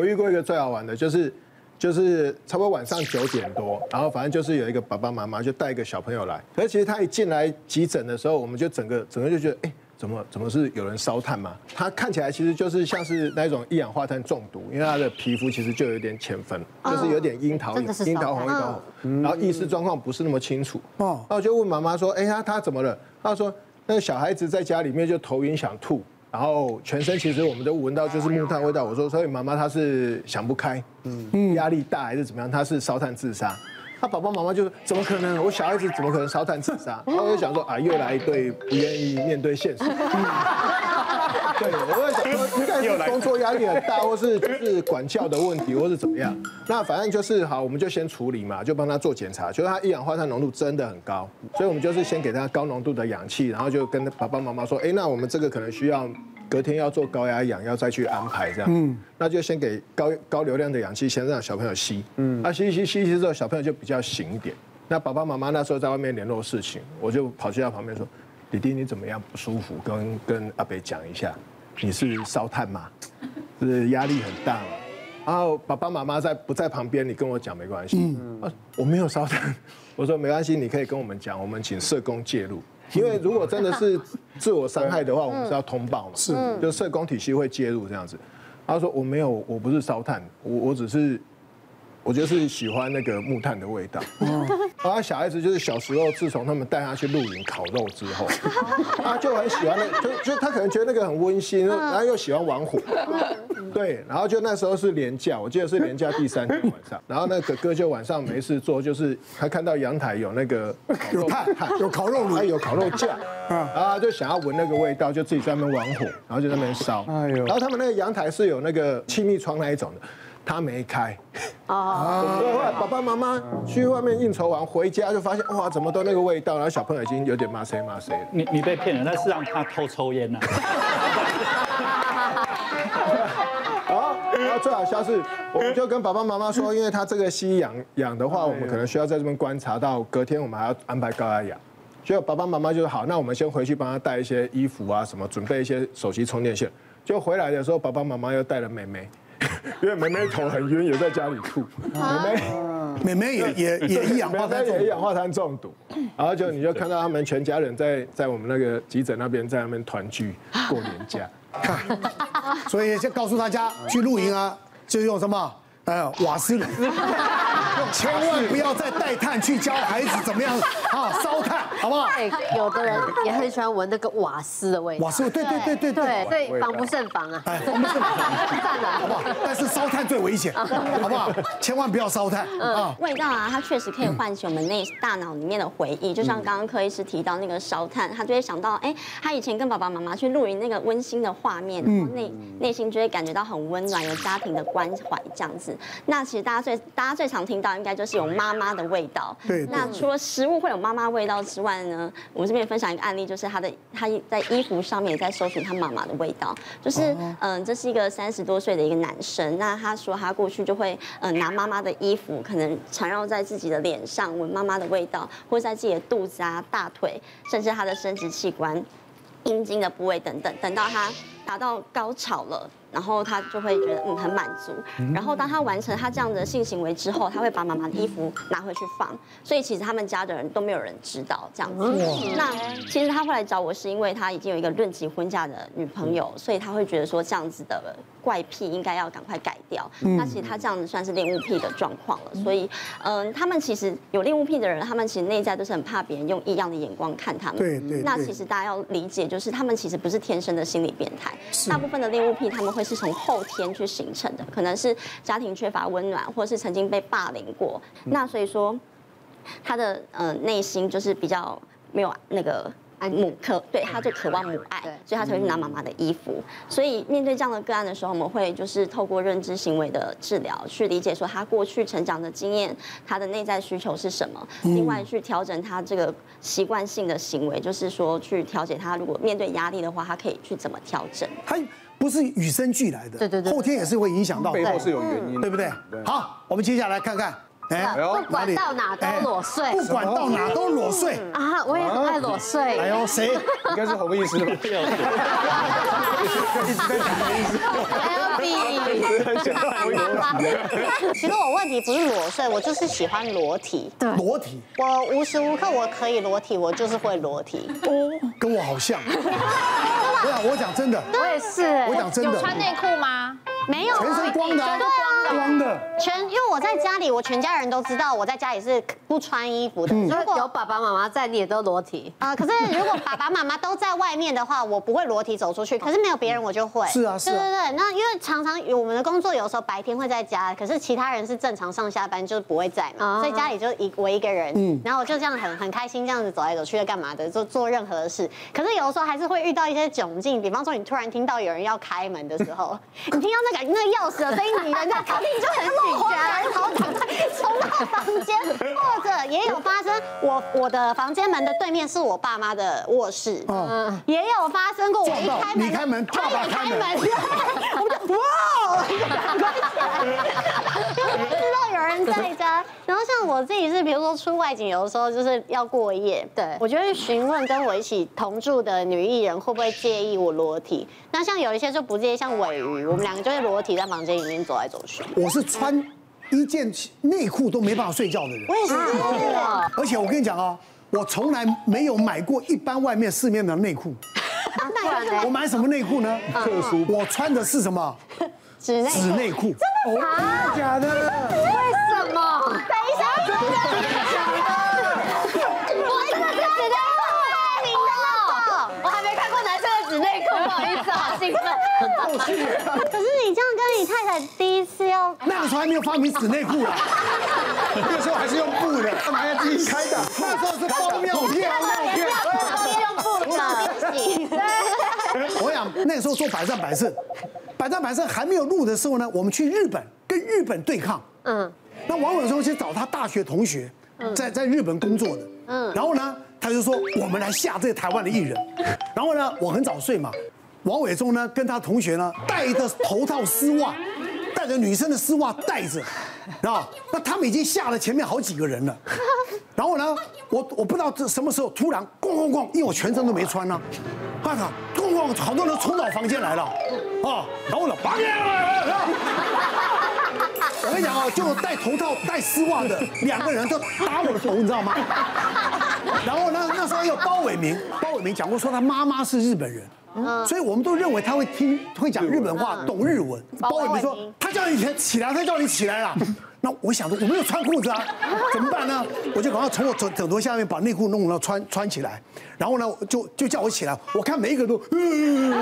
我遇过一个最好玩的，就是就是差不多晚上九点多，然后反正就是有一个爸爸妈妈就带一个小朋友来，可是其实他一进来急诊的时候，我们就整个整个就觉得，哎，怎么怎么是有人烧炭嘛？他看起来其实就是像是那种一氧化碳中毒，因为他的皮肤其实就有点浅粉，就是有点樱桃樱桃红樱桃红，然后意识状况不是那么清楚。哦，那我就问妈妈说，哎，他他怎么了？他说那个小孩子在家里面就头晕想吐。然后全身其实我们都闻到就是木炭味道。我说，所以妈妈她是想不开，嗯，压力大还是怎么样？她是烧炭自杀。他爸爸妈妈就说怎么可能？我小孩子怎么可能烧炭自杀？然后我就想说啊，又来一对不愿意面对现实。对，我在想说应该是工作压力很大，或是就是管教的问题，或是怎么样。那反正就是好，我们就先处理嘛，就帮他做检查，就是他一氧化碳浓度真的很高，所以我们就是先给他高浓度的氧气，然后就跟爸爸妈妈说，哎，那我们这个可能需要。隔天要做高压氧，要再去安排这样，嗯，那就先给高高流量的氧气，先让小朋友吸，嗯，那吸吸吸吸之后，小朋友就比较醒一点。那爸爸妈妈那时候在外面联络事情，我就跑去他旁边说：“弟弟你怎么样？不舒服？跟跟阿北讲一下，你是烧炭吗？是压力很大吗？”然后爸爸妈妈在不在旁边？你跟我讲没关系，嗯，我没有烧炭，我说没关系，你可以跟我们讲，我们请社工介入。因为如果真的是自我伤害的话，我们是要通报嘛，是，就社工体系会介入这样子。他说我没有，我不是烧炭，我我只是。我就是喜欢那个木炭的味道。然后小孩子就是小时候，自从他们带他去露营烤肉之后，他就很喜欢那，就就他可能觉得那个很温馨，然后又喜欢玩火。对，然后就那时候是连假，我记得是连假第三天晚上，然后那哥哥就晚上没事做，就是他看到阳台有那个有炭，有烤肉炉，还有烤肉架，然后他就想要闻那个味道，就自己在那边玩火，然后就在那边烧。哎呦，然后他们那个阳台是有那个气密窗那一种的。他没开，哦，所以后来爸爸妈妈去外面应酬完回家就发现，哇，怎么都那个味道，然后小朋友已经有点骂谁骂谁。你你被骗了，那是让他偷抽烟呐。好，然后最好笑是，我们就跟爸爸妈妈说，因为他这个吸氧氧的话，我们可能需要在这边观察到隔天，我们还要安排高压氧。结果爸爸妈妈就说好，那我们先回去帮他带一些衣服啊，什么准备一些手机充电线。就回来的时候，爸爸妈妈又带了妹妹。因为妹妹头很晕，也在家里吐。妹妹，妹妹也也也一氧化碳，也一氧化碳中毒。然后就你就看到他们全家人在在我们那个急诊那边在那边团聚过年假。所以就告诉大家，去露营啊，就用什么？呃，瓦斯炉。千万不要再带炭去教孩子怎么样 啊烧炭，好不好？有的人也很喜欢闻那个瓦斯的味道。瓦斯，对对对对对，所以防不胜防啊。哎，防不胜防，好不好？但是烧炭最危险，好不好？千万不要烧炭啊！味道啊，它确实可以唤起我们内大脑里面的回忆，就像刚刚柯医师提到那个烧炭，他就会想到，哎，他以前跟爸爸妈妈去露营那个温馨的画面，然后内内心就会感觉到很温暖，有家庭的关怀这样子。那其实大家最大家最常听到。应该就是有妈妈的味道。对。那除了食物会有妈妈味道之外呢，我们这边也分享一个案例，就是他的他在衣服上面也在搜寻他妈妈的味道。就是嗯，这是一个三十多岁的一个男生，那他说他过去就会嗯拿妈妈的衣服，可能缠绕在自己的脸上，闻妈妈的味道，或者在自己的肚子啊、大腿，甚至他的生殖器官、阴茎的部位等等，等到他达到高潮了。然后他就会觉得嗯很满足，然后当他完成他这样的性行为之后，他会把妈妈的衣服拿回去放，所以其实他们家的人都没有人知道这样子。那其实他会来找我是因为他已经有一个论及婚嫁的女朋友，所以他会觉得说这样子的怪癖应该要赶快改掉。那其实他这样子算是恋物癖的状况了，所以嗯，他们其实有恋物癖的人，他们其实内在都是很怕别人用异样的眼光看他们。对对。那其实大家要理解，就是他们其实不是天生的心理变态，大部分的恋物癖他们。会是从后天去形成的，可能是家庭缺乏温暖，或是曾经被霸凌过。那所以说，他的呃内心就是比较没有那个母渴，对，他就渴望母爱，所以他才会去拿妈妈的衣服。所以面对这样的个案的时候，我们会就是透过认知行为的治疗，去理解说他过去成长的经验，他的内在需求是什么。另外去调整他这个习惯性的行为，就是说去调节他如果面对压力的话，他可以去怎么调整。不是与生俱来的，对对对，后天也是会影响到，背后是有原因，对不对？好，我们接下来看看，哎，不管到哪都裸睡，不管到哪都裸睡啊！我也很爱裸睡。哎呦，谁？应该是洪医师吧？一直在讲洪医师。其实我问题不是裸睡，我就是喜欢裸体。对，裸体。我无时无刻我可以裸体，我就是会裸体。哦，跟我好像。我讲，我讲真的。我也是。我讲真的。有穿内裤吗？没有，全身光的。光的。全，因为我在家里，我全家人都知道我在家里是不穿衣服的。如果有爸爸妈妈在，你也都裸体。啊，可是如果爸爸妈妈都在外面的话，我不会裸体走出去。可是没有别人，我就会。是啊，是啊。对对对，那因为常常我们的工作有时候白天会在家，可是其他人是正常上下班，就是不会在嘛，所以家里就一我一个人。嗯。然后我就这样很很开心，这样子走来走去的干嘛的，就做任何的事。可是有的时候还是会遇到一些窘境，比方说你突然听到有人要开门的时候，你听到那个那个钥匙的声音，你人家肯定就很紧张，然后赶快冲到房间，或者也有发生，我我的房间门的对面是我爸妈的卧室，嗯，也有发生过，我一开门，开门，他也开门，我们就哇，赶快起来，在家。然后像我自己是，比如说出外景，有的时候就是要过夜，对，我就会询问跟我一起同住的女艺人会不会介意我裸体。那像有一些就不介意，像尾鱼，我们两个就会裸体在房间里面走来走去。我是穿一件内裤都没办法睡觉的人，我也是，而且我跟你讲啊，我从来没有买过一般外面市面的内裤。我买什么内裤呢？特殊，我穿的是什么？纸内纸内裤。真的假的？可是你这样跟你太太第一次要，那个时候还没有发明纸内裤啊，那个时候还是用布的，干嘛要自己开的？那时候是包尿片，尿片，用布的。我想那个时候做百战百胜。百战百胜还没有录的时候呢，我们去日本跟日本对抗。嗯，那王伟忠去找他大学同学，在在日本工作的。嗯，然后呢，他就说我们来吓这个台湾的艺人。然后呢，我很早睡嘛，王伟忠呢跟他同学呢戴着头套丝袜，带着女生的丝袜戴着，啊，那他们已经吓了前面好几个人了。然后呢，我我不知道这什么时候突然咣咣咣，因为我全身都没穿呢，看看咣咣，好多人冲到我房间来了。啊，然后呢，拔掉。我跟你讲啊，就戴头套、戴丝袜的两个人都打我的头，你知道吗？然后呢，那时候有包伟明，包伟明讲过说他妈妈是日本人，所以我们都认为他会听、会讲日本话、懂日文。包伟明说，他叫你起起来，他叫你起来了。那我想着我没有穿裤子啊，怎么办呢？我就赶快从我枕枕头下面把内裤弄了穿穿起来，然后呢就就叫我起来。我看每一个都，嗯，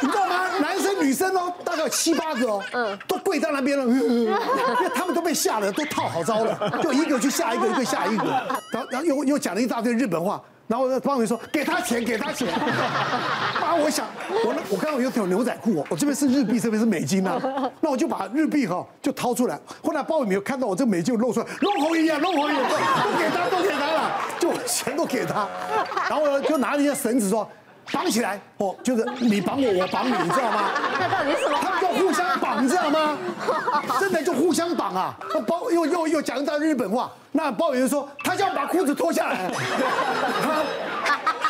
你知道吗？男生女生哦，大概有七八个哦，都跪在那边了，因为他们都被吓得都套好招了，就一个去吓一个，一个吓一个，然后然后又又讲了一大堆日本话。然后包伟说：“给他钱，给他钱。”啊，我想，我我刚好有条牛仔裤哦，我这边是日币，这边是美金呐、啊。那我就把日币哈就掏出来。后来包伟没有看到我这美金露出来，弄红一样，弄红一样，都给他，都给他了，就钱都给他。然后呢，就拿了一些绳子说。绑起来哦，就是你绑我，我绑你，你知道吗？那到底是什么？他们就互相绑，你知道吗？真的就互相绑啊！包又又又讲一段日本话，那包伟就说他就要把裤子脱下来，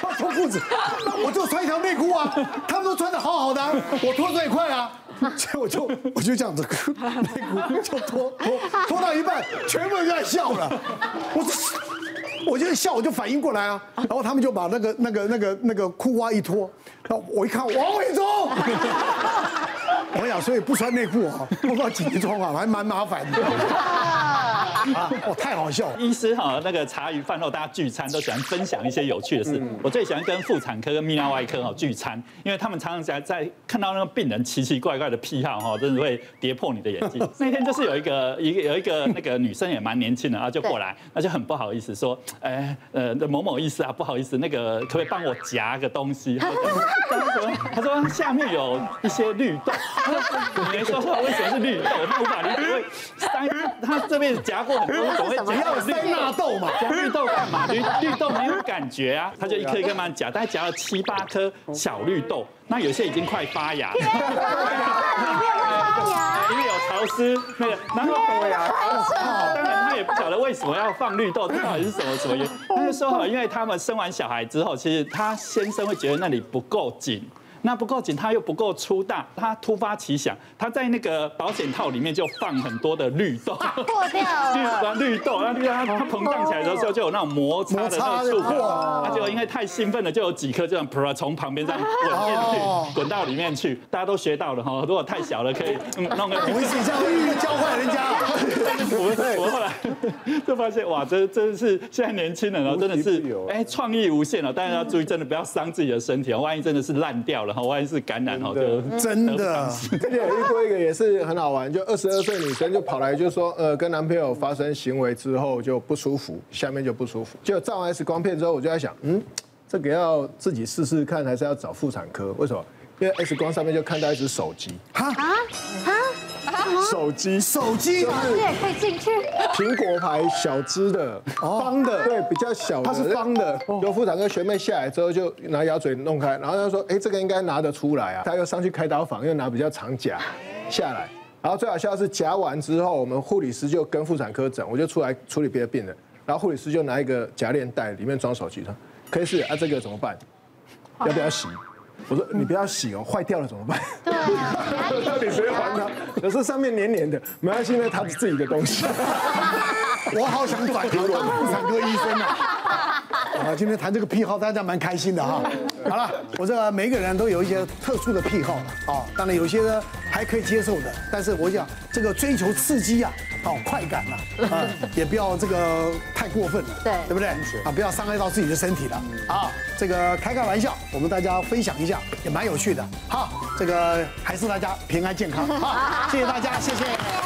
他脱裤子，那我就穿一条内裤啊，他们都穿的好好的，我脱最快啊，所以我就我就这样子内裤就脱脱脱到一半，全部人在笑了，我说。我就笑，我就反应过来啊，然后他们就把那个那个那个那个裤袜一脱，然后我一看王伟忠，我想所以不穿内裤啊，不知道几年装啊，还蛮麻烦的。啊！哦，太好笑了。医师哈，那个茶余饭后大家聚餐都喜欢分享一些有趣的事。我最喜欢跟妇产科跟泌尿外科哈聚餐，因为他们常常在在看到那个病人奇奇怪怪的癖好哈，真的会跌破你的眼镜。那天就是有一个一个有一个那个女生也蛮年轻的啊，就过来，那就很不好意思说，哎呃某某意思啊，不好意思，那个可不可以帮我夹个东西？他说他说下面有一些绿豆，你说说为什么是绿豆？他无法理解，因为三他这边夹过。很多种会夹要塞纳豆嘛，夹绿豆干嘛？绿绿豆没有感觉啊，他就一颗一颗慢慢夹，大概夹了七八颗小绿豆，那有些已经快发芽了，因为 有潮湿那个，然后当然他也不晓得为什么要放绿豆，这到底是什么什么原因？他就说哈，因为他们生完小孩之后，其实他先生会觉得那里不够紧。那不够紧，它又不够粗大，它突发奇想，它在那个保险套里面就放很多的绿豆，破掉了，绿豆，然后它它膨胀起来的时候就有那种摩擦的那种触感，它就因为太兴奋了，就有几颗这样噗从旁边这样滚进去，滚到里面去，大家都学到了哈，如果太小了可以弄个，我是教育教坏人家，我们我后来就发现哇，这真的是现在年轻人哦，真的是哎创意无限了，但是要注意，真的不要伤自己的身体哦，万一真的是烂掉了哈，万一是感染哦，就真的。之前有遇过一个也是很好玩，就二十二岁女生就跑来就说，呃，跟男朋友发生行为之后就不舒服，下面就不舒服。就照完 X 光片之后，我就在想，嗯，这个要自己试试看，还是要找妇产科？为什么？因为 X 光上面就看到一只手机。哈啊啊！手机手机，手机也可以进去。苹果牌小只的，方的，对，比较小的，它是方的。有妇产科学妹下来之后，就拿牙嘴弄开，然后她说，哎，这个应该拿得出来啊。她又上去开刀房，又拿比较长夹下来。然后最好笑的是夹完之后，我们护理师就跟妇产科诊，我就出来处理别的病人。然后护理师就拿一个夹链袋，里面装手机，他说，可以试啊，这个怎么办？要不要洗？我说你不要洗哦，坏掉了怎么办？对啊，到底谁还他？可是上面黏黏的，没关系，那他自己的东西。我好想转行当妇产科医生啊！啊，今天谈这个癖好，大家蛮开心的哈。好了，我这个每个人都有一些特殊的癖好了啊，当然有些呢还可以接受的，但是我想这个追求刺激啊。哦，快感呐，啊，也不要这个太过分了，对，对不对？啊，不要伤害到自己的身体了。啊，这个开开玩笑，我们大家分享一下，也蛮有趣的。好，这个还是大家平安健康。好，谢谢大家，谢谢。